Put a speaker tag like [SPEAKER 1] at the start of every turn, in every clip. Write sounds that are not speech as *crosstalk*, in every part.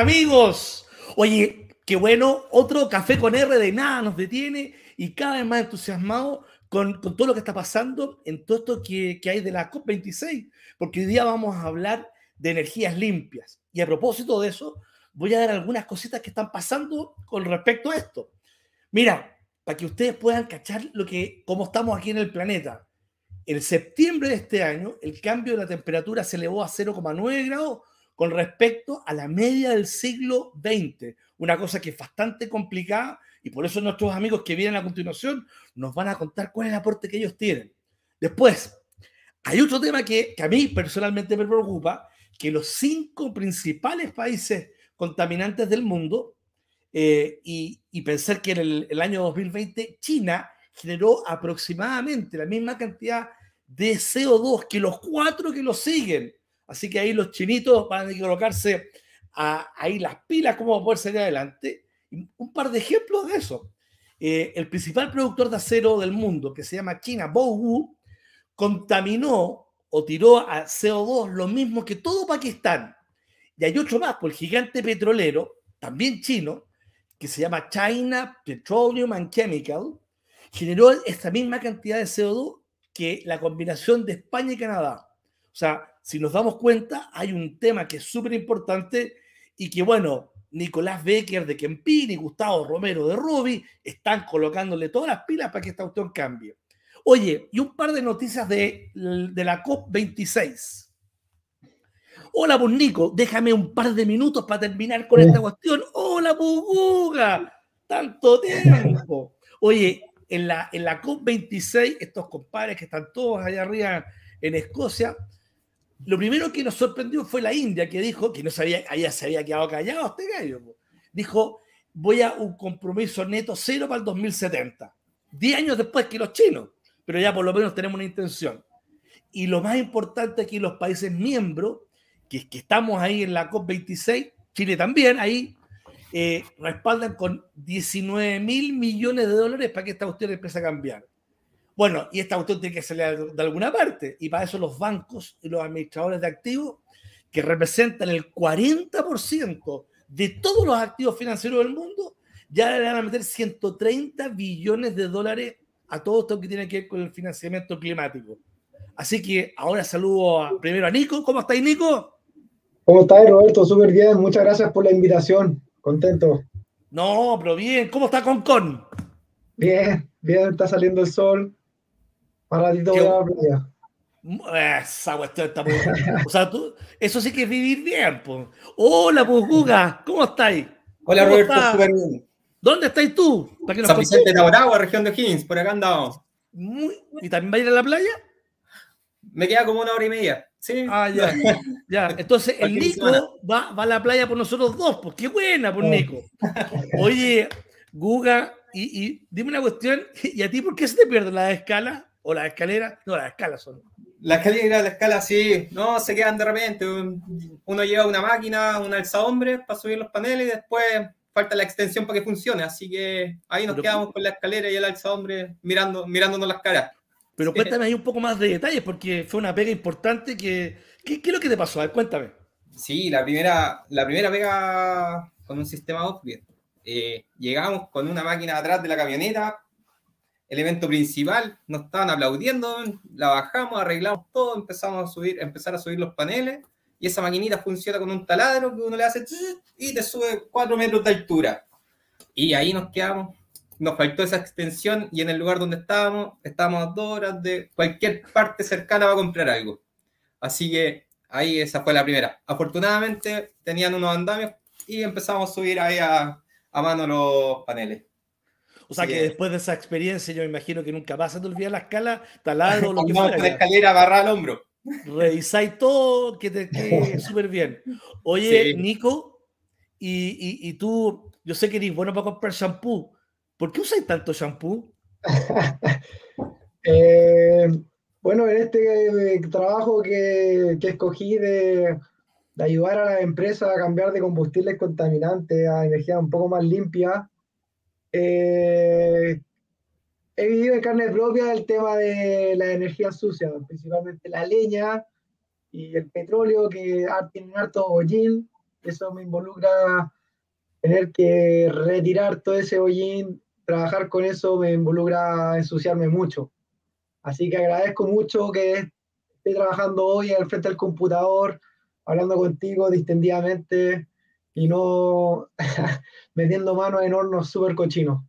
[SPEAKER 1] Amigos. Oye, qué bueno, otro café con R de nada nos detiene y cada vez más entusiasmado con, todo lo que está pasando en todo esto que, que hay de la COP26, porque hoy día vamos a hablar de energías limpias. Y a propósito de eso, voy a dar algunas cositas que están pasando con respecto a esto. Mira, para que ustedes puedan cachar lo que, cómo estamos aquí en el planeta. En septiembre de este año, el cambio de la temperatura se elevó a 0,9 grados con respecto a la media del siglo XX. Una cosa que es bastante complicada y por eso nuestros amigos que vienen a continuación nos van a contar cuál es el aporte que ellos tienen. Después, hay otro tema que, que a mí personalmente me preocupa, que los cinco principales países contaminantes del mundo, eh, y, pensar que en el, el, año 2020 China generó aproximadamente la misma cantidad de CO2 que los cuatro que lo siguen. Así que ahí los chinitos van a colocarse a, ahí las pilas, cómo poder salir adelante. un par de ejemplos de eso. Eh, el principal productor de acero del mundo, que se llama China, Bowu, contaminó o tiró a CO2 lo mismo que todo Pakistán. Y hay otro más, por el gigante petrolero, también chino, que se llama China Petroleum and Chemical, generó esta misma cantidad de CO2 que la combinación de España y Canadá. O sea, si nos damos cuenta, hay un tema que es súper importante y que, bueno, Nicolás Becker de Kempini y Gustavo Romero de Ruby están colocándole todas las pilas para que esta cuestión cambie. Oye, y un par de noticias de, de la COP26. Hola, pues Nico, déjame un par de minutos para terminar con esta cuestión. Hola, pues tanto tiempo. Oye, en la, en la COP26, estos compadres que están todos allá arriba en Escocia, lo primero que nos sorprendió fue la India, que dijo, que no sabía, allá se había quedado callado este gallo, dijo, voy a un compromiso neto cero para el 2070. Diez años después que los chinos, pero ya por lo menos tenemos una intención. Y lo más importante aquí, los países miembros, que estamos ahí en la COP26, Chile también, ahí eh, respaldan con 19 mil millones de dólares para que esta cuestión empiece a cambiar. Bueno, y esta cuestión tiene que salir de alguna parte, y para eso los bancos y los administradores de activos, que representan el 40% de todos los activos financieros del mundo, ya le van a meter 130 billones de dólares a todo esto que tiene que ver con el financiamiento climático. Así que ahora saludo primero a Nico. ¿Cómo estáis, Nico?
[SPEAKER 2] ¿Cómo estáis, Roberto? Súper bien. Muchas gracias por la invitación. Contento.
[SPEAKER 1] No, pero bien. ¿Cómo está Concon?
[SPEAKER 2] Bien, bien. Está saliendo el sol. Para ratito voy a la playa.
[SPEAKER 1] Esa cuestión está muy. o sea, tú, eso sí que es vivir bien. pues. Hola, pues, Guga. ¿Cómo estáis?
[SPEAKER 3] Hola, Roberto. Súper bien.
[SPEAKER 1] ¿Dónde estáis tú?
[SPEAKER 3] ¿Para que San Vicente de Aragua, región de Higgins. Por acá andamos.
[SPEAKER 1] Muy... ¿Y también va a ir a la playa?
[SPEAKER 3] Me queda como una hora y media. Sí.
[SPEAKER 1] Ah, ya. *laughs* ya. Entonces, el Nico va, va, a la playa por nosotros dos, pues qué buena por Nico. Oye, Guga, y, y, dime una cuestión, *laughs* ¿y a ti por qué se te pierde la escala o la escalera? No, las escalas son.
[SPEAKER 3] La escalera, la escala, sí, no, se quedan de repente. Uno lleva una máquina, un alza hombre para subir los paneles y después falta la extensión para que funcione. Así que ahí nos quedamos con la escalera y el alza hombre mirando, mirándonos las caras.
[SPEAKER 1] Pero cuéntame ahí un poco más de detalles, porque fue una pega importante que... ¿Qué, qué es lo que te pasó? A ver, cuéntame.
[SPEAKER 3] Sí, la primera, la primera pega con un sistema off eh, llegamos con una máquina atrás de la camioneta, el evento principal, nos estaban aplaudiendo, la bajamos, arreglamos todo, empezamos a subir, empezar a subir los paneles, y esa maquinita funciona con un taladro que uno le hace y te sube 4 metros de altura. Y ahí nos quedamos nos faltó esa extensión y en el lugar donde estábamos, estábamos a dos horas de cualquier parte cercana para comprar algo. Así que ahí esa fue la primera. Afortunadamente tenían unos andamios y empezamos a subir ahí a, a mano los paneles.
[SPEAKER 1] O sea que después de esa experiencia, yo me imagino que nunca vas a te olvidar la escala, taladro, lo que
[SPEAKER 3] fuera. la escalera barra al hombro.
[SPEAKER 1] Revisáis todo, que te quede *laughs* súper bien. Oye, Nico, y, y, y, tú, yo sé que eres bueno para comprar shampoo. ¿Por qué usáis tanto shampoo? *laughs*
[SPEAKER 2] eh, bueno, en este eh, trabajo que, que escogí de, de, ayudar a las empresas a cambiar de combustibles contaminantes a energía un poco más limpia, eh, he vivido en carne propia el tema de la energía sucia, principalmente la leña y el petróleo que tienen harto hollín. Eso me involucra tener que retirar todo ese hollín, trabajar con eso me involucra ensuciarme mucho. Así que agradezco mucho que esté trabajando hoy al frente del computador, hablando contigo distendidamente y no *laughs* metiendo manos en hornos súper cochinos.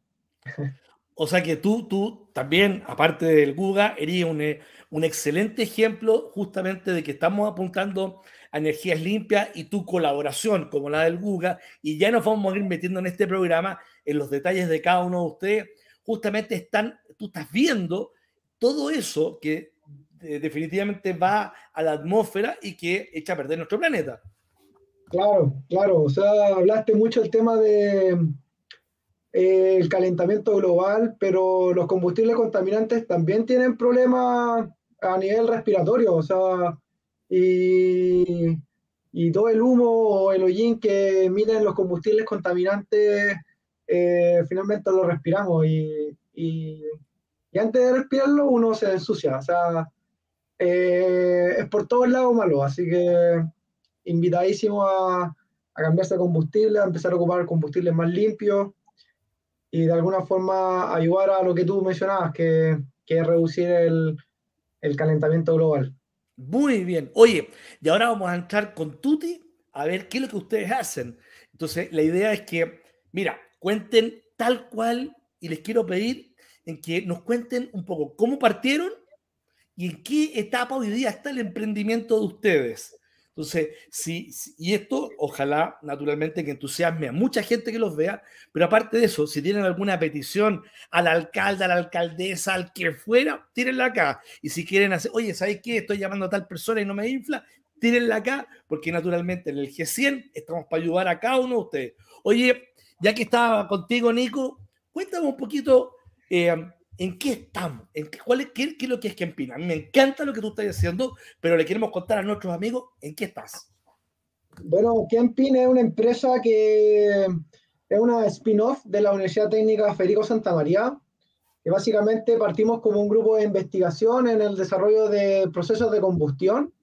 [SPEAKER 1] O sea que tú, tú también, aparte del Guga, eres un, eh, un excelente ejemplo justamente de que estamos apuntando a energías limpias y tu colaboración como la del Guga, y ya nos vamos a ir metiendo en este programa en los detalles de cada uno de ustedes, justamente están, tú estás viendo todo eso que eh, definitivamente va a la atmósfera y que echa a perder nuestro planeta.
[SPEAKER 2] Claro, claro, o sea, hablaste mucho el tema de eh, el calentamiento global, pero los combustibles contaminantes también tienen problemas a nivel respiratorio, o sea, y, y todo el humo o el hollín que emiten los combustibles contaminantes, eh, finalmente lo respiramos y, y, antes de respirarlo uno se ensucia, o sea, eh, es por todos lados malo, así que invitadísimo a, a cambiarse de combustible, a empezar a ocupar combustibles más limpios y de alguna forma ayudar a lo que tú mencionabas, que, que es reducir el, el calentamiento global.
[SPEAKER 1] Muy bien. Oye, y ahora vamos a entrar con Tuti a ver qué es lo que ustedes hacen. Entonces, la idea es que, mira, cuenten tal cual y les quiero pedir en que nos cuenten un poco cómo partieron y en qué etapa hoy día está el emprendimiento de ustedes. Entonces, sí, y esto ojalá naturalmente que entusiasme a mucha gente que los vea, pero aparte de eso, si tienen alguna petición al alcalde, a la alcaldesa, al que fuera, tírenla acá. Y si quieren hacer, oye, ¿sabes qué? Estoy llamando a tal persona y no me infla, tírenla acá, porque naturalmente en el G100 estamos para ayudar a cada uno de ustedes. Oye, ya que estaba contigo, Nico, cuéntame un poquito eh, ¿En qué estamos? ¿En qué, cuál es, qué, es lo que es mí me encanta lo que tú estás haciendo, pero le queremos contar a nuestros amigos en qué estás.
[SPEAKER 2] Bueno, Kempin es una empresa que es una spin-off de la Universidad Técnica Federico Santa María, que básicamente partimos como un grupo de investigación en el desarrollo de procesos de combustión,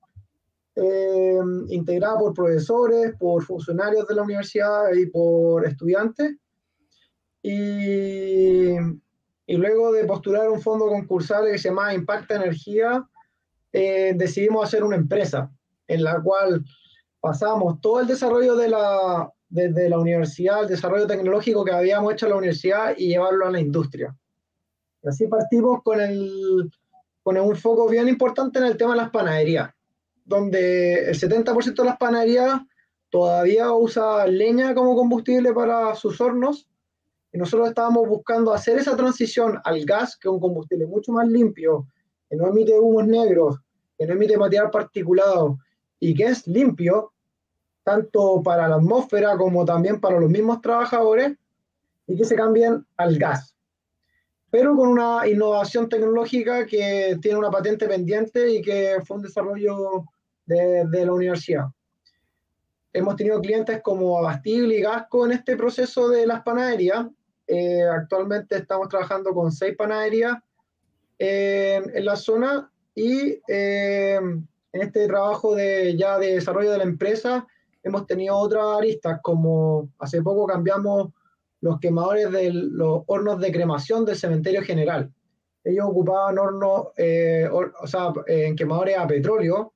[SPEAKER 2] eh, integrada por profesores, por funcionarios de la universidad y por estudiantes. Y y luego de postular un fondo concursal que se llama Impacta Energía, eh, decidimos hacer una empresa en la cual pasamos todo el desarrollo de la, desde la universidad, el desarrollo tecnológico que habíamos hecho en la universidad y llevarlo a la industria. Y así partimos con, el, con un foco bien importante en el tema de las panaderías, donde el 70% de las panaderías todavía usa leña como combustible para sus hornos y nosotros estábamos buscando hacer esa transición al gas, que es un combustible mucho más limpio, que no emite humos negros, que no emite material particulado y que es limpio, tanto para la atmósfera como también para los mismos trabajadores, y que se cambien al gas. Pero con una innovación tecnológica que tiene una patente pendiente y que fue un desarrollo de, de la universidad. Hemos tenido clientes como Abastible y Gasco en este proceso de las panaderías eh, actualmente estamos trabajando con seis panaderías en la zona y eh, en este trabajo de, ya de desarrollo de la empresa hemos tenido otras aristas como hace poco cambiamos los quemadores de los hornos de cremación del cementerio general. Ellos ocupaban hornos, eh, o sea, en quemadores a petróleo.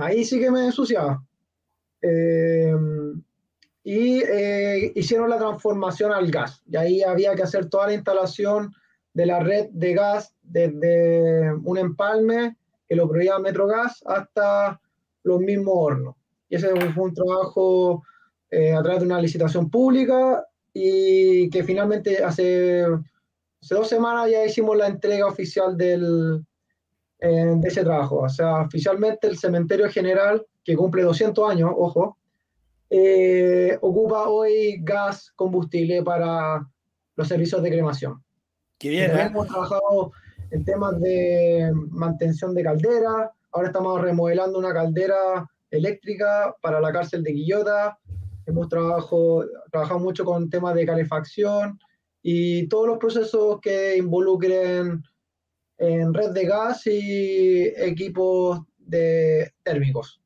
[SPEAKER 2] Ahí sí que me ensuciaba y eh, hicieron la transformación al gas. Y ahí había que hacer toda la instalación de la red de gas desde un empalme que lo proveía Metrogas hasta los mismos hornos. Y ese fue un trabajo eh, a través de una licitación pública y que finalmente hace, hace dos semanas ya hicimos la entrega oficial del, eh, de ese trabajo. O sea, oficialmente el cementerio general, que cumple 200 años, ojo, eh, ocupa hoy gas combustible para los servicios de cremación.
[SPEAKER 1] Qué bien, ¿eh?
[SPEAKER 2] Hemos trabajado en temas de mantención de caldera, ahora estamos remodelando una caldera eléctrica para la cárcel de Quillota, hemos trabajado, trabajado mucho con temas de calefacción y todos los procesos que involucren en red de gas y equipos de térmicos.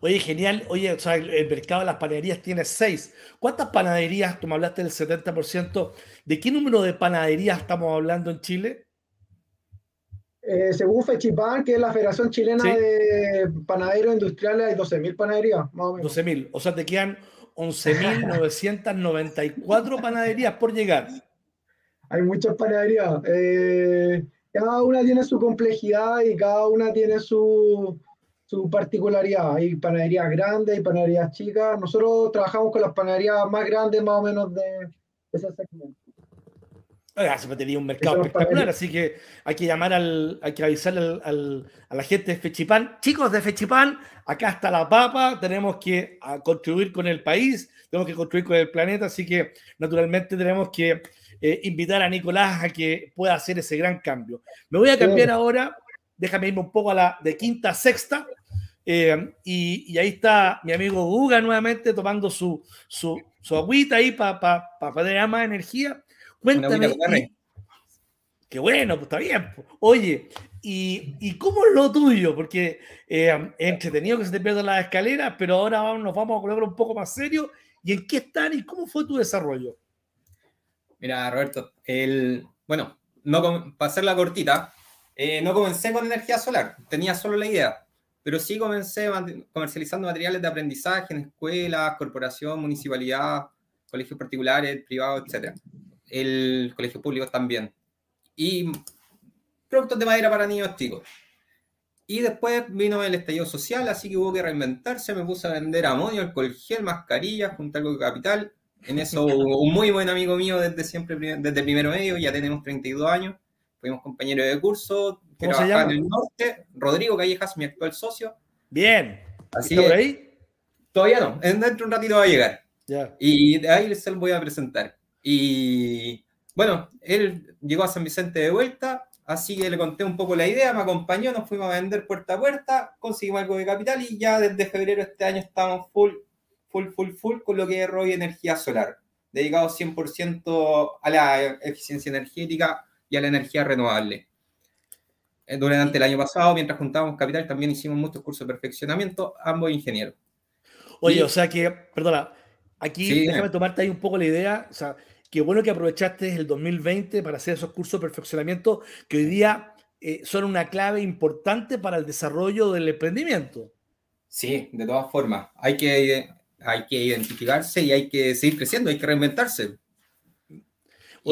[SPEAKER 1] Oye, genial. Oye, o sea, el, mercado de las panaderías tiene seis. ¿Cuántas panaderías, tú me hablaste del 70%, ¿de qué número de panaderías estamos hablando en Chile?
[SPEAKER 2] Eh, según Fechipan, que es la Federación Chilena de Panaderos Industriales, hay 12.000 panaderías, más o menos.
[SPEAKER 1] 12.000, o sea, te quedan 11.994 *laughs* panaderías por llegar.
[SPEAKER 2] Hay muchas panaderías. Eh, cada una tiene su complejidad y cada una tiene su, su particularidad. Hay panaderías grandes y panaderías chicas. Nosotros trabajamos con las panaderías más grandes, más o menos, de ese segmento.
[SPEAKER 1] Ah, se tenía un mercado espectacular, así que hay que llamar al, hay que avisarle al, a la gente de Fechipán. Chicos de Fechipán, acá está la papa, tenemos que ah, contribuir con el país, tenemos que construir con el planeta, así que naturalmente tenemos que eh, invitar a Nicolás a que pueda hacer ese gran cambio. Me voy a cambiar ahora, déjame irme un poco a la de quinta a sexta, eh, y, ahí está mi amigo Guga nuevamente tomando su, su, su agüita ahí para pa, pa, tener más energía. Cuéntame. qué bueno, pues está bien. Oye, ¿y, ¿y, cómo es lo tuyo? Porque eh, es entretenido que se te pierdan las escaleras, pero ahora nos vamos a colocar un poco más serio. ¿Y en qué están y cómo fue tu desarrollo?
[SPEAKER 3] Mira, Roberto, el, bueno, no, para hacer la cortita, eh, no comencé con energía solar, tenía solo la idea pero sí comencé comercializando materiales de aprendizaje en escuelas, corporación, municipalidad, colegios particulares, privados, etc. El colegio público también. Y productos de madera para niños chicos. Y después vino el estallido social, así que hubo que reinventarse. Me puse a vender amonio, alcohol gel, mascarillas, junto algo de capital. En eso, *laughs* un muy buen amigo mío desde siempre, desde primero medio, ya tenemos 32 años. Fuimos compañeros de curso, que trabaja en el norte, Rodrigo Callejas, mi actual socio.
[SPEAKER 1] Bien. Así por ahí?
[SPEAKER 3] Todavía no, dentro de un ratito va a llegar. Y de ahí les voy a presentar. Y bueno, él llegó a San Vicente de vuelta, así que le conté un poco la idea, me acompañó, nos fuimos a vender puerta a puerta, conseguimos algo de capital y ya desde febrero de este año estamos full, full, full, full con lo que es Roy Energía Solar, dedicados 100% a la eficiencia energética y a la energía renovable. Eh, durante el año pasado, mientras juntábamos capital, también hicimos muchos cursos de perfeccionamiento, ambos ingenieros.
[SPEAKER 1] Oye, o sea que, perdona, aquí déjame tomarte ahí un poco la idea, o sea, qué bueno que aprovechaste el 2020 para hacer esos cursos de perfeccionamiento que hoy día eh, son una clave importante para el desarrollo del emprendimiento.
[SPEAKER 3] Sí, de todas formas, hay que, hay que identificarse y hay que seguir creciendo, hay que reinventarse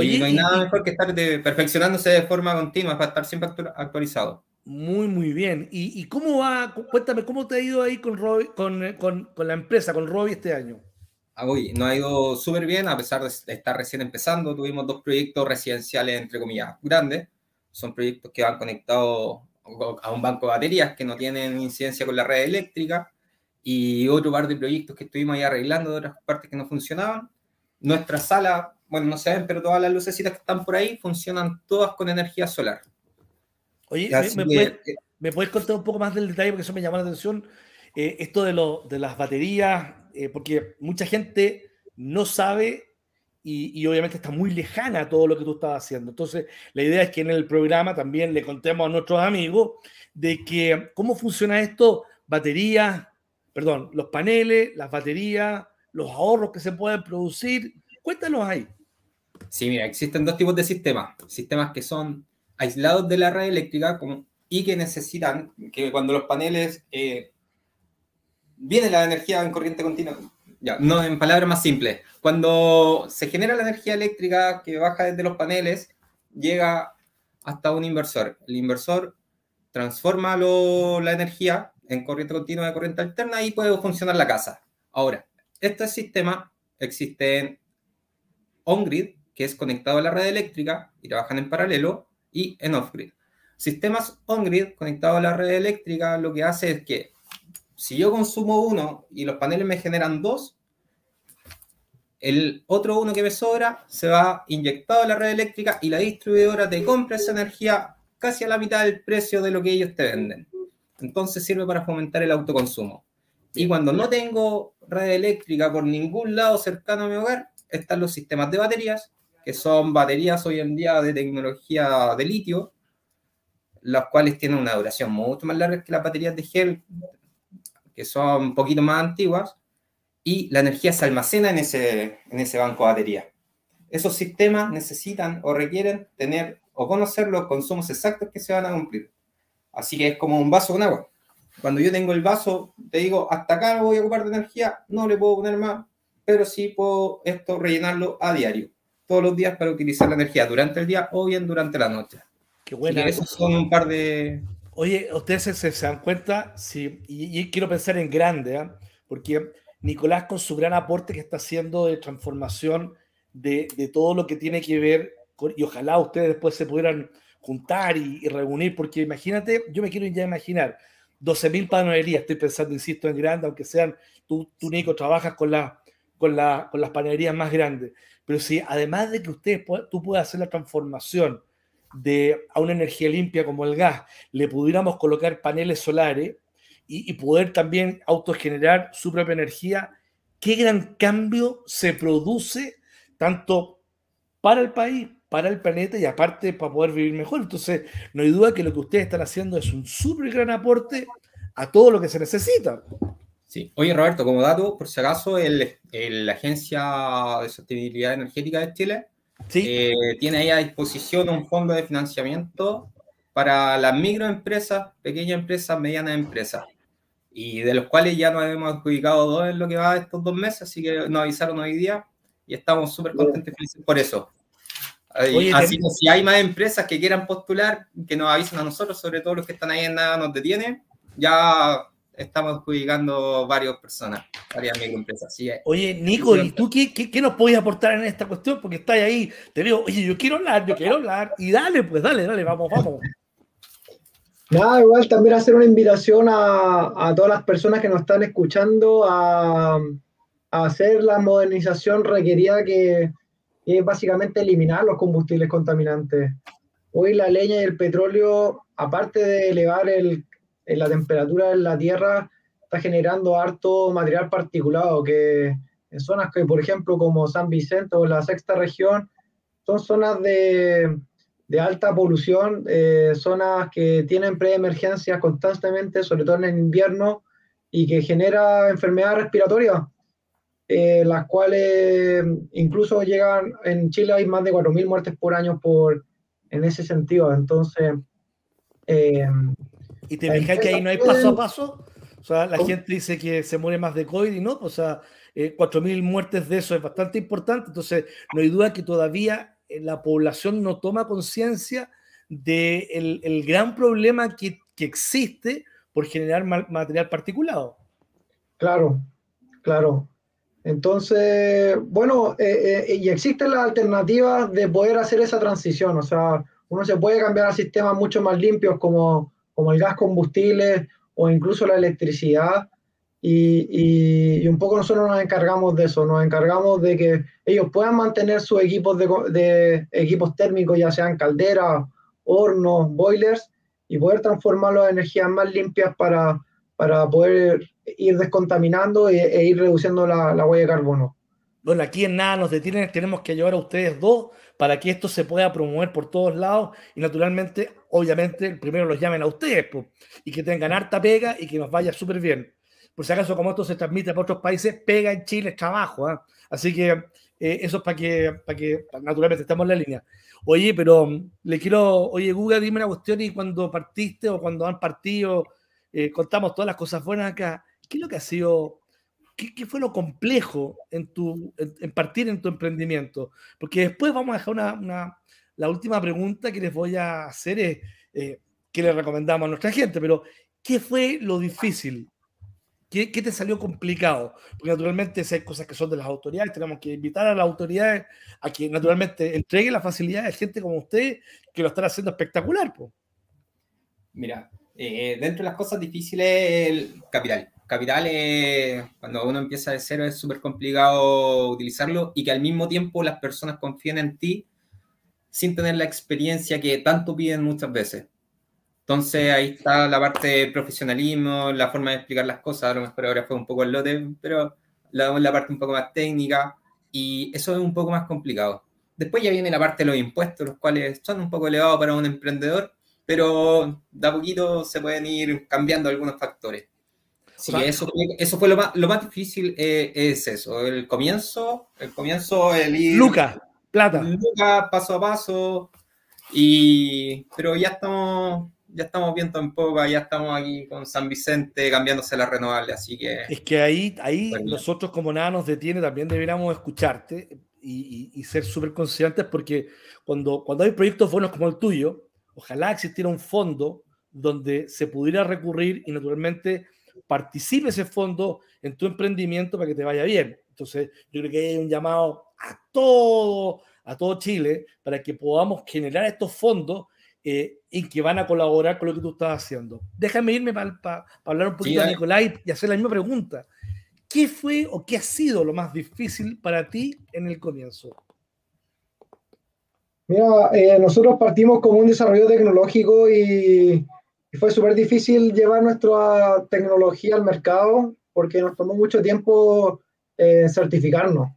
[SPEAKER 3] y no hay nada mejor que estar perfeccionándose de forma continua para estar siempre actualizado.
[SPEAKER 1] Muy, muy bien. ¿Y, cómo va? Cuéntame, ¿cómo te ha ido ahí con, con, con, con, la empresa, con Robbie este año?
[SPEAKER 3] Ah, uy, nos ha ido súper bien, a pesar de estar recién empezando. Tuvimos dos proyectos residenciales, entre comillas, grandes. Son proyectos que van conectados a un banco de baterías que no tienen incidencia con la red eléctrica y otro par de proyectos que estuvimos ahí arreglando de otras partes que no funcionaban. Nuestra sala bueno, no se ven, pero todas las lucecitas que están por ahí funcionan todas con energía solar.
[SPEAKER 1] Oye, ¿me, puedes, contar un poco más del detalle? Porque eso me llama la atención. Eh, esto de, lo, de las baterías, eh, porque mucha gente no sabe y, y, obviamente está muy lejana a todo lo que tú estás haciendo. Entonces, la idea es que en el programa también le contemos a nuestros amigos de que cómo funciona esto, baterías, perdón, los paneles, las baterías, los ahorros que se pueden producir Cuéntanos ahí.
[SPEAKER 3] Sí, mira, existen dos tipos de sistemas. Sistemas que son aislados de la red eléctrica y que necesitan que cuando los paneles eh, viene la energía en corriente continua, ya, no en palabras más simples, cuando se genera la energía eléctrica que baja desde los paneles, llega hasta un inversor. El inversor transforma la energía en corriente continua de corriente alterna y puede funcionar la casa. Ahora, este sistema existe en on-grid, que es conectado a la red eléctrica y trabajan en paralelo, y en off-grid. Sistemas on-grid conectados a la red eléctrica lo que hace es que si yo consumo uno y los paneles me generan dos, el otro uno que me sobra se va inyectado a la red eléctrica y la distribuidora te compra esa energía casi a la mitad del precio de lo que ellos te venden. Entonces sirve para fomentar el autoconsumo. Y cuando no tengo red eléctrica por ningún lado cercano a mi hogar, están los sistemas de baterías, que son baterías hoy en día de tecnología de litio, las cuales tienen una duración mucho más larga que las baterías de gel. que son un poquito más antiguas, y la energía se almacena en ese, en ese banco de batería. Esos sistemas necesitan o requieren tener o conocer los consumos exactos que se van a cumplir. Así que es como un vaso con agua. Cuando yo tengo el vaso, te digo, hasta acá voy a ocupar de energía, no le puedo poner más, pero sí puedo esto rellenarlo a diario, todos los días para utilizar la energía durante el día o bien durante la noche.
[SPEAKER 1] Qué buena.
[SPEAKER 3] esos son un par de...
[SPEAKER 1] Oye, ustedes se, dan cuenta, sí, y, quiero pensar en grande, ¿eh? porque Nicolás con su gran aporte que está haciendo de transformación de, de todo lo que tiene que ver con, y ojalá ustedes después se pudieran juntar y, reunir, porque imagínate, yo me quiero ya imaginar, 12.000 panaderías, estoy pensando, insisto, en grande, aunque sean, tú, tú Nico, trabajas con, la, con, la, con las panaderías más grandes, pero si además de que ustedes, tú puedas hacer la transformación de, a una energía limpia como el gas, le pudiéramos colocar paneles solares y, y poder también autogenerar su propia energía, qué gran cambio se produce tanto para el país, para el planeta y aparte para poder vivir mejor. Entonces, no hay duda que lo que ustedes están haciendo es un súper gran aporte a todo lo que se necesita.
[SPEAKER 3] Sí. Oye, Roberto, como dato, por si acaso, el, la Agencia de Sostenibilidad Energética de Chile eh, tiene ahí a disposición un fondo de financiamiento para las microempresas, pequeñas empresas, medianas empresas, y de los cuales ya nos hemos adjudicado dos en lo que va estos dos meses, así que nos avisaron hoy día y estamos súper contentos y felices por eso. Así que si hay más empresas que quieran postular, que nos avisen a nosotros, sobre todo los que están ahí en nada nos detiene, ya estamos adjudicando varias personas, varias microempresas.
[SPEAKER 1] Oye, Nico, ¿y tú qué, qué, nos puedes aportar en esta cuestión? Porque estás ahí, te digo, oye, yo quiero hablar, yo quiero hablar, y dale, pues dale, dale, vamos, vamos.
[SPEAKER 2] Nada, igual también hacer una invitación a, a todas las personas que nos están escuchando a, a hacer la modernización requerida que, es básicamente eliminar los combustibles contaminantes. Hoy la leña y el petróleo, aparte de elevar el, la temperatura en la Tierra, está generando harto material particulado que en zonas que, por ejemplo, como San Vicente o la sexta región, son zonas de, de alta polución, eh, zonas que tienen preemergencias constantemente, sobre todo en invierno, y que genera enfermedades respiratorias. Eh, las cuales incluso llegan, en Chile hay más de 4.000 muertes por año por, en ese sentido. Entonces...
[SPEAKER 1] Eh, ¿Y te fijas que ahí no hay paso a paso? O sea, la gente dice que se muere más de COVID y no, o sea, eh, 4.000 muertes de eso es bastante importante, entonces no hay duda que todavía eh, la población no toma conciencia del el gran problema que, que, existe por generar material particulado.
[SPEAKER 2] Claro, claro. Entonces, bueno, eh, eh, y existen las alternativas de poder hacer esa transición, o sea, uno se puede cambiar a sistemas mucho más limpios como, como el gas combustible o incluso la electricidad, y, un poco nosotros nos encargamos de eso, nos encargamos de que ellos puedan mantener sus equipos de, equipos térmicos, ya sean calderas, hornos, boilers, y poder transformarlos en energías más limpias para, para poder ir descontaminando e, e ir reduciendo la, la, huella de carbono.
[SPEAKER 1] Bueno, aquí en nada nos detienen, tenemos que llevar a ustedes dos para que esto se pueda promover por todos lados y naturalmente, obviamente, primero los llamen a ustedes pues, y que tengan harta pega y que nos vaya súper bien. Por si acaso, como esto se transmite para otros países, pega en Chile es trabajo. ¿eh? Así que eh, eso es para que, para que naturalmente estamos en la línea. Oye, pero le quiero, oye, Google, dime una cuestión y cuando partiste o cuando han partido, eh, contamos todas las cosas buenas acá ¿qué es lo que ha sido, qué, fue lo complejo en, tu, en, partir en tu emprendimiento? Porque después vamos a dejar una, la última pregunta que les voy a hacer es, eh, ¿qué le recomendamos a nuestra gente? Pero, ¿qué fue lo difícil? ¿Qué, ¿Qué, te salió complicado? Porque naturalmente si hay cosas que son de las autoridades, tenemos que invitar a las autoridades a que naturalmente entreguen la facilidad a gente como usted que lo están haciendo espectacular.
[SPEAKER 3] Mira, eh, dentro de las cosas difíciles, el capital capital, cuando uno empieza de cero, es súper complicado utilizarlo y que al mismo tiempo las personas confíen en ti sin tener la experiencia que tanto piden muchas veces. Entonces ahí está la parte de profesionalismo, la forma de explicar las cosas, a lo mejor ahora fue un poco el lote, pero la, la parte un poco más técnica y eso es un poco más complicado. Después ya viene la parte de los impuestos, los cuales son un poco elevados para un emprendedor, pero de a poquito se pueden ir cambiando algunos factores. Sí, eso, eso fue lo más, lo más difícil, eh, es eso, el comienzo, el comienzo, el ir...
[SPEAKER 1] Luca, plata.
[SPEAKER 3] Luca, paso a paso, y, pero ya estamos, ya estamos viendo en poca, ya estamos aquí con San Vicente cambiándose la renovable, así que...
[SPEAKER 1] Es que ahí, ahí nosotros como nada nos detiene, también deberíamos escucharte y, y, ser súper conscientes porque cuando, cuando hay proyectos buenos como el tuyo, ojalá existiera un fondo donde se pudiera recurrir y naturalmente participe ese fondo en tu emprendimiento para que te vaya bien. Entonces, yo creo que hay un llamado a todo, a todo Chile para que podamos generar estos fondos eh, y que van a colaborar con lo que tú estás haciendo. Déjame irme para hablar un poquito a Nicolai y hacer la misma pregunta. ¿Qué fue o qué ha sido lo más difícil para ti en el comienzo?
[SPEAKER 2] Mira, eh, nosotros partimos como un desarrollo tecnológico y fue súper difícil llevar nuestra tecnología al mercado porque nos tomó mucho tiempo eh, certificarnos.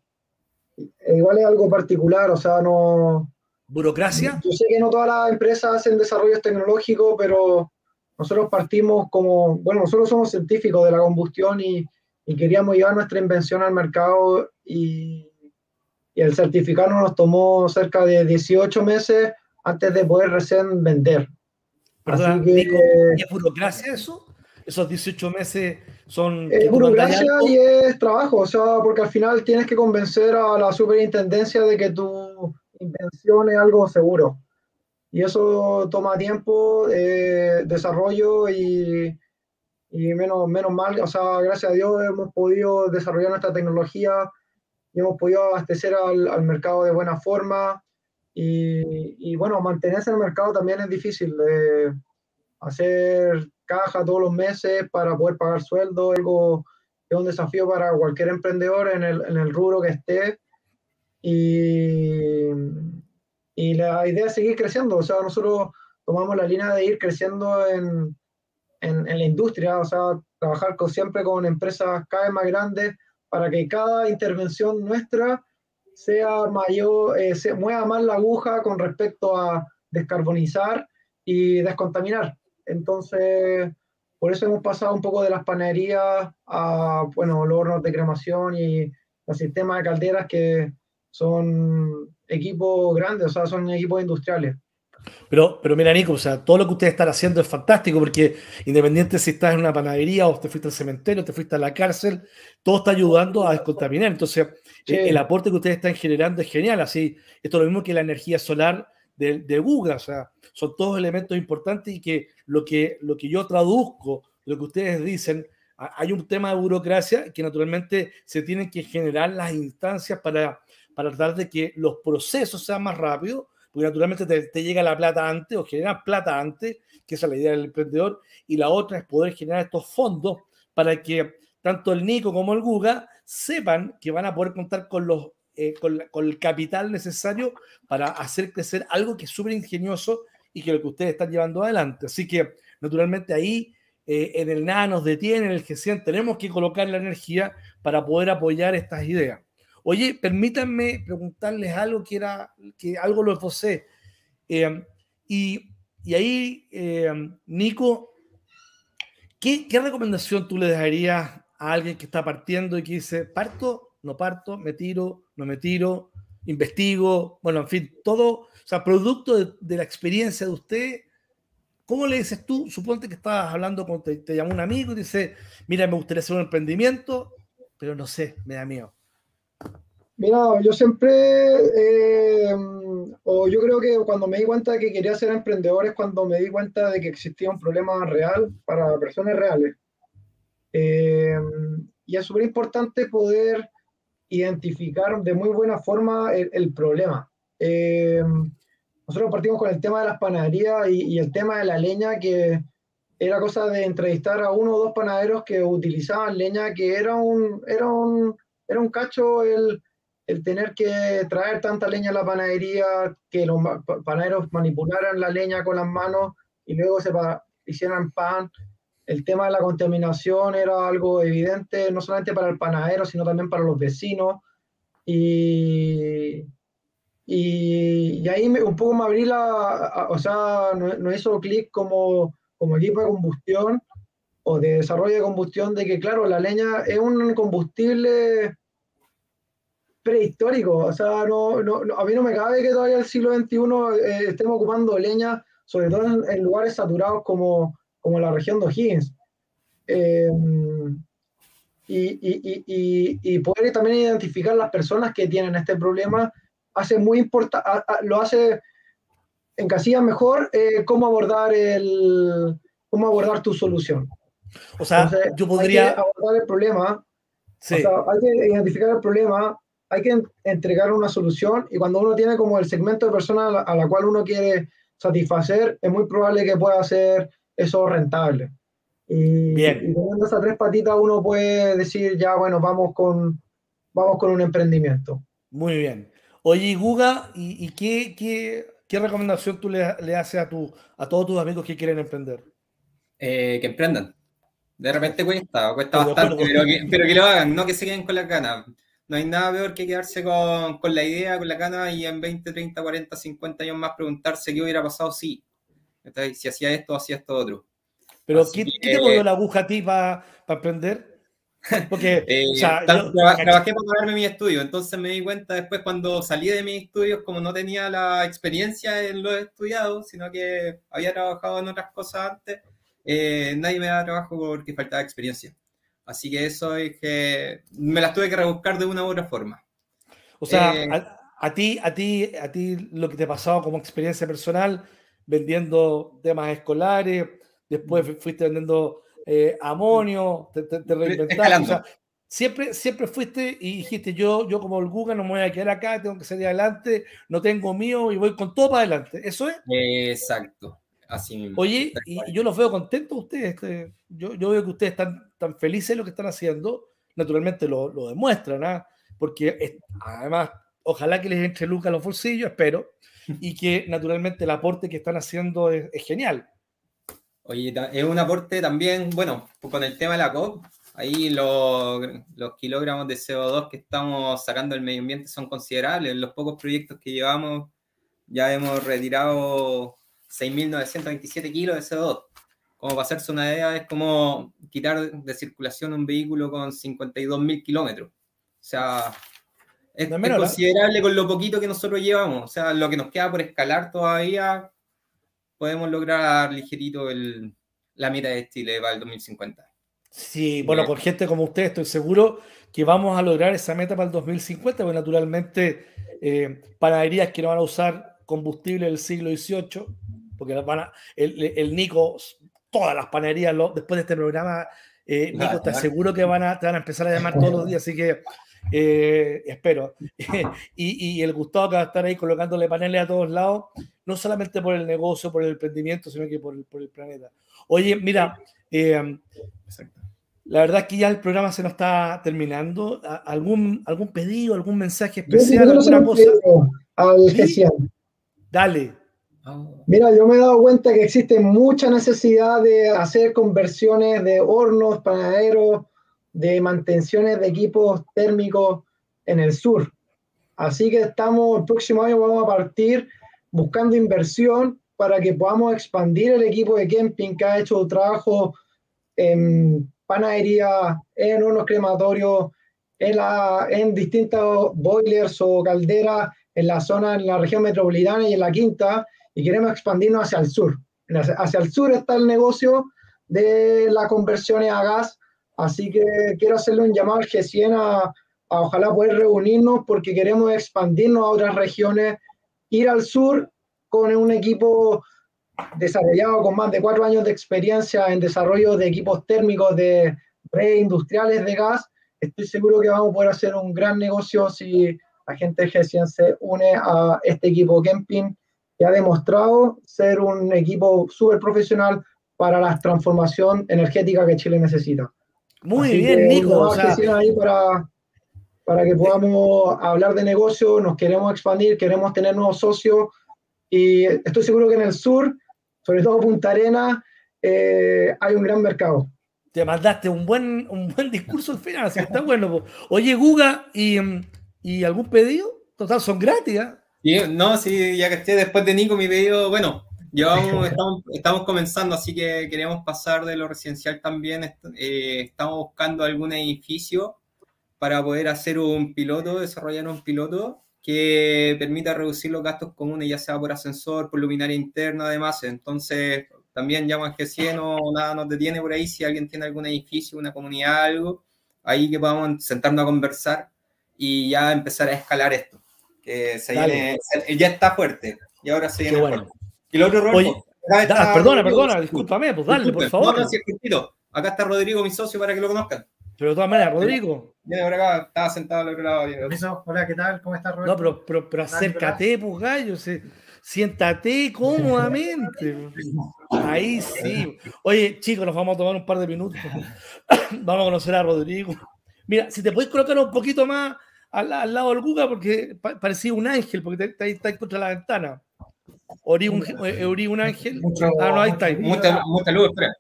[SPEAKER 2] E igual es algo particular, o sea, no...
[SPEAKER 1] ¿Burocracia?
[SPEAKER 2] Yo sé que no todas las empresas hacen desarrollos tecnológicos, pero nosotros partimos como, bueno, nosotros somos científicos de la combustión y, y queríamos llevar nuestra invención al mercado y, y el certificarnos nos tomó cerca de 18 meses antes de poder recién vender.
[SPEAKER 1] Así que, es burocracia eso? ¿Esos 18 meses son...
[SPEAKER 2] Es burocracia y es trabajo, o sea, porque al final tienes que convencer a la superintendencia de que tu invención es algo seguro. Y eso toma tiempo, eh, desarrollo y, y, menos, menos mal, o sea, gracias a Dios hemos podido desarrollar nuestra tecnología y hemos podido abastecer al, al mercado de buena forma y, bueno, mantenerse en el mercado también es difícil. Eh, hacer caja todos los meses para poder pagar sueldo, algo es un desafío para cualquier emprendedor en el, en el rubro que esté. Y, y, la idea es seguir creciendo. O sea, nosotros tomamos la línea de ir creciendo en, en, en la industria, o sea, trabajar con, siempre con empresas cada vez más grandes para que cada intervención nuestra sea mayor, eh, se mueva más la aguja con respecto a descarbonizar y descontaminar. Entonces, por eso hemos pasado un poco de las panaderías a, bueno, los hornos de cremación y los sistemas de calderas que son equipos grandes, o sea, son equipos industriales.
[SPEAKER 1] Pero, pero mira, Nico, o sea, todo lo que ustedes están haciendo es fantástico porque independiente si estás en una panadería o te fuiste al cementerio, te fuiste a la cárcel, todo está ayudando a descontaminar. Entonces, el, aporte que ustedes están generando es genial. Así, esto es lo mismo que la energía solar de, de Google, o sea, son todos elementos importantes y que lo que, lo que yo traduzco, lo que ustedes dicen, hay un tema de burocracia que naturalmente se tienen que generar las instancias para, para tratar de que los procesos sean más rápidos, porque naturalmente te, llega la plata antes o generas plata antes, que esa es la idea del emprendedor, y la otra es poder generar estos fondos para que tanto el Nico como el Guga sepan que van a poder contar con, los, eh, con, el capital necesario para hacer crecer algo que es súper ingenioso y que lo que ustedes están llevando adelante. Así que, naturalmente, ahí eh, en el nada nos detiene, en el G100 tenemos que colocar la energía para poder apoyar estas ideas. Oye, permítanme preguntarles algo que era, que algo lo esbocé. Eh, y, y, ahí, Nico, ¿qué, ¿qué recomendación tú le darías a alguien que está partiendo y que dice, parto, no parto, me tiro, no me tiro, investigo, bueno, en fin, todo, o sea, producto de, la experiencia de usted, ¿cómo le dices tú? Suponte que estabas hablando con, te, te llamó un amigo y dice, mira, me gustaría hacer un emprendimiento, pero no sé, me da miedo.
[SPEAKER 2] Mira, yo siempre, eh, o yo creo que cuando me di cuenta de que quería ser emprendedor es cuando me di cuenta de que existía un problema real para personas reales. Eh, y es súper importante poder identificar de muy buena forma el, problema. Eh, nosotros partimos con el tema de las panaderías y, el tema de la leña, que era cosa de entrevistar a uno o dos panaderos que utilizaban leña, que era un, era un, era un cacho el, el tener que traer tanta leña a la panadería, que los panaderos manipularan la leña con las manos y luego se hicieran pan el tema de la contaminación era algo evidente, no solamente para el panadero, sino también para los vecinos. Y, y, ahí un poco me abrí la, o sea, no, hizo clic como, como equipo de combustión o de desarrollo de combustión de que, claro, la leña es un combustible prehistórico. O sea, no, no, a mí no me cabe que todavía en el siglo XXI eh, estemos ocupando leña, sobre todo en, lugares saturados como, como la región de O'Higgins. Eh, y, y, y, y, poder también identificar las personas que tienen este problema hace muy importante, lo hace en casilla mejor eh, cómo abordar el cómo abordar tu solución.
[SPEAKER 1] O sea, yo podría
[SPEAKER 2] hay que abordar el problema, sí. o sea, hay que identificar el problema, hay que entregar una solución y cuando uno tiene como el segmento de personas a la, cual uno quiere satisfacer, es muy probable que pueda hacer eso rentable. Y, Bien. y teniendo esas tres patitas uno puede decir ya, bueno, vamos con, vamos con un emprendimiento.
[SPEAKER 1] Muy bien. Oye, Guga, ¿y, y qué, qué, qué, recomendación tú le, le haces a, tu, a todos tus amigos que quieren emprender?
[SPEAKER 3] Eh, que emprendan. De repente cuesta, cuesta bastante, pero que, pero que, lo hagan, no que se queden con la gana. No hay nada peor que quedarse con, con, la idea, con la gana y en 20, 30, 40, 50 años más preguntarse qué hubiera pasado si. Si hacía esto, hacía esto otro.
[SPEAKER 1] Pero ¿qué, ¿qué, te movió la aguja a ti para aprender?
[SPEAKER 3] Porque *laughs* eh, o sea, yo, trabajé para pagarme mi estudio, entonces me di cuenta después cuando salí de mis estudios, como no tenía la experiencia en lo estudiado, sino que había trabajado en otras cosas antes, eh, nadie me da trabajo porque faltaba experiencia. Así que eso es que me las tuve que rebuscar de una u otra forma.
[SPEAKER 1] O sea, eh, a, a, ti, a ti, a ti lo que te pasaba como experiencia personal, vendiendo temas escolares, después fuiste vendiendo eh, amonio, te, te, te reinventaste. O sea, siempre, siempre fuiste y dijiste, yo, yo como el Google no me voy a quedar acá, tengo que salir adelante, no tengo mío y voy con todo para adelante. ¿Eso es?
[SPEAKER 3] Exacto. Así mismo.
[SPEAKER 1] Oye, y yo los veo contentos ustedes. Este, yo, yo, veo que ustedes están tan felices de lo que están haciendo. Naturalmente lo, lo demuestran, ¿ah? porque es, además, ojalá que les entre Lucas a los bolsillos, espero, *laughs* y que naturalmente el aporte que están haciendo es, es genial.
[SPEAKER 3] Oye, es un aporte también, bueno, con el tema de la COP, ahí los, los kilogramos de CO2 que estamos sacando del medio ambiente son considerables. En los pocos proyectos que llevamos ya hemos retirado 6.927 kilos de CO2. Como para hacerse una idea, es como quitar de circulación un vehículo con 52.000 kilómetros. O sea, es, es considerable con lo poquito que nosotros llevamos. O sea, lo que nos queda por escalar todavía podemos lograr ligerito el, la meta de Chile para el 2050.
[SPEAKER 1] Sí, bueno, con gente como usted estoy seguro que vamos a lograr esa meta para el 2050, porque naturalmente eh, panaderías que no van a usar combustible del siglo XVIII, porque van a, el, el, Nico, todas las panaderías, lo, después de este programa, eh, *laughs* Nico, te aseguro que van a, te van a empezar a llamar todos los días, así que eh, espero. *laughs* y, y, el Gustavo que va a estar ahí colocándole paneles a todos lados, no solamente por el negocio, por el emprendimiento, sino que por el, por el planeta. Oye, mira, eh, la verdad es que ya el programa se nos está terminando. ¿Algún, algún pedido, algún mensaje especial, alguna cosa?
[SPEAKER 2] Al ¿Sí?
[SPEAKER 1] Dale.
[SPEAKER 2] Mira, yo me he dado cuenta que existe mucha necesidad de hacer conversiones de hornos, panaderos, de mantenciones de equipos térmicos en el sur. Así que estamos, el próximo año vamos a partir buscando inversión para que podamos expandir el equipo de camping que ha hecho trabajo en panadería, en hornos crematorios, en, la, en distintos boilers o calderas en la zona, en la región metropolitana y en la quinta, y queremos expandirnos hacia el sur. Hacia el sur está el negocio de las conversiones a gas Así que quiero hacerle un llamado al G100 a, a ojalá poder reunirnos porque queremos expandirnos a otras regiones, ir al sur con un equipo desarrollado con más de cuatro años de experiencia en desarrollo de equipos térmicos de redes industriales de gas. Estoy seguro que vamos a poder hacer un gran negocio si la gente de G100 se une a este equipo camping que ha demostrado ser un equipo súper profesional para la transformación energética que Chile necesita.
[SPEAKER 1] Muy Así bien, Nico. O sea...
[SPEAKER 2] ahí para, para que podamos hablar de negocio, nos queremos expandir, queremos tener nuevos socios y estoy seguro que en el sur, sobre todo Punta Arena, eh, hay un gran mercado.
[SPEAKER 1] Te mandaste un buen, un buen discurso al final, así que está bueno. Oye, Guga, ¿y, ¿y, algún pedido? Total, son gratis, ¿eh?
[SPEAKER 3] No, sí, ya que esté después de Nico, mi pedido, bueno, Llevamos, *laughs* estamos, estamos, comenzando, así que queremos pasar de lo residencial también. Eh, estamos buscando algún edificio para poder hacer un piloto, desarrollar un piloto que permita reducir los gastos comunes, ya sea por ascensor, por luminaria interna, además. Entonces, también llaman G100 o nada nos detiene por ahí si alguien tiene algún edificio, una comunidad, algo, ahí que podamos sentarnos a conversar y ya empezar a escalar esto. Que se viene, ya está fuerte y ahora se viene
[SPEAKER 1] bueno.
[SPEAKER 3] Y el otro rol,
[SPEAKER 1] perdona, perdona, discúlpame, pues dale, por favor.
[SPEAKER 3] No, acá está Rodrigo, mi socio, para que lo conozcan.
[SPEAKER 1] Pero de todas maneras, Rodrigo.
[SPEAKER 3] Viene por acá, estaba sentado al otro lado.
[SPEAKER 4] Hola, ¿qué tal? ¿Cómo estás, Rodrigo?
[SPEAKER 1] No, pero, pero, pero acércate, pues, gallo. siéntate cómodamente. *laughs* Ahí sí. Oye, chicos, nos vamos a tomar un par de minutos. *coughs* vamos a conocer a Rodrigo. Mira, si te puedes colocar un poquito más al, lado del Guga, porque parecía un ángel, porque está ahí contra la ventana. Ori un, eh, Ori un ángel. ah, no, ahí está.
[SPEAKER 3] Mucha, mucha luz, espera.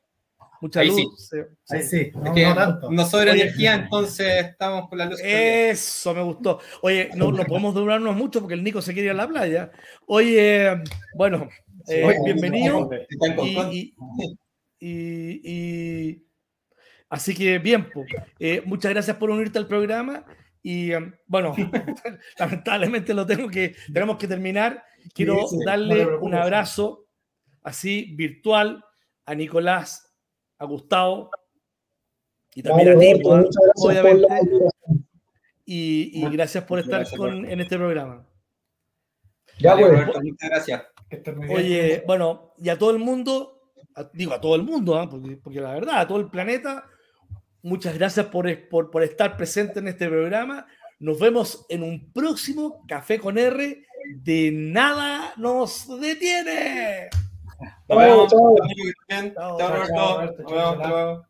[SPEAKER 1] Mucha luz.
[SPEAKER 4] Sí. Ahí sí,
[SPEAKER 3] no, es que no, tanto. no sobra energía, entonces estamos con la luz.
[SPEAKER 1] Eso me gustó. Oye, no, no podemos durarnos mucho porque el Nico se quiere ir a la playa. Oye, bueno, eh, bienvenido. Y, y, y, así que bien, pues, eh, muchas gracias por unirte al programa. Y bueno, *laughs* *laughs* lamentablemente lo tengo que, tenemos que terminar. Quiero darle un abrazo así virtual a Nicolás, a Gustavo y también a ti, obviamente. Y, y, gracias por estar con, en este programa.
[SPEAKER 3] Ya, bueno. muchas gracias.
[SPEAKER 1] Oye, bueno, y a todo el mundo, digo a todo el mundo, ¿eh? porque, porque, la verdad, a todo el planeta, muchas gracias por, por, por estar presente en este programa. Nos vemos en un próximo Café con R de nada nos detiene.
[SPEAKER 3] Chao, chao. Chao, chao.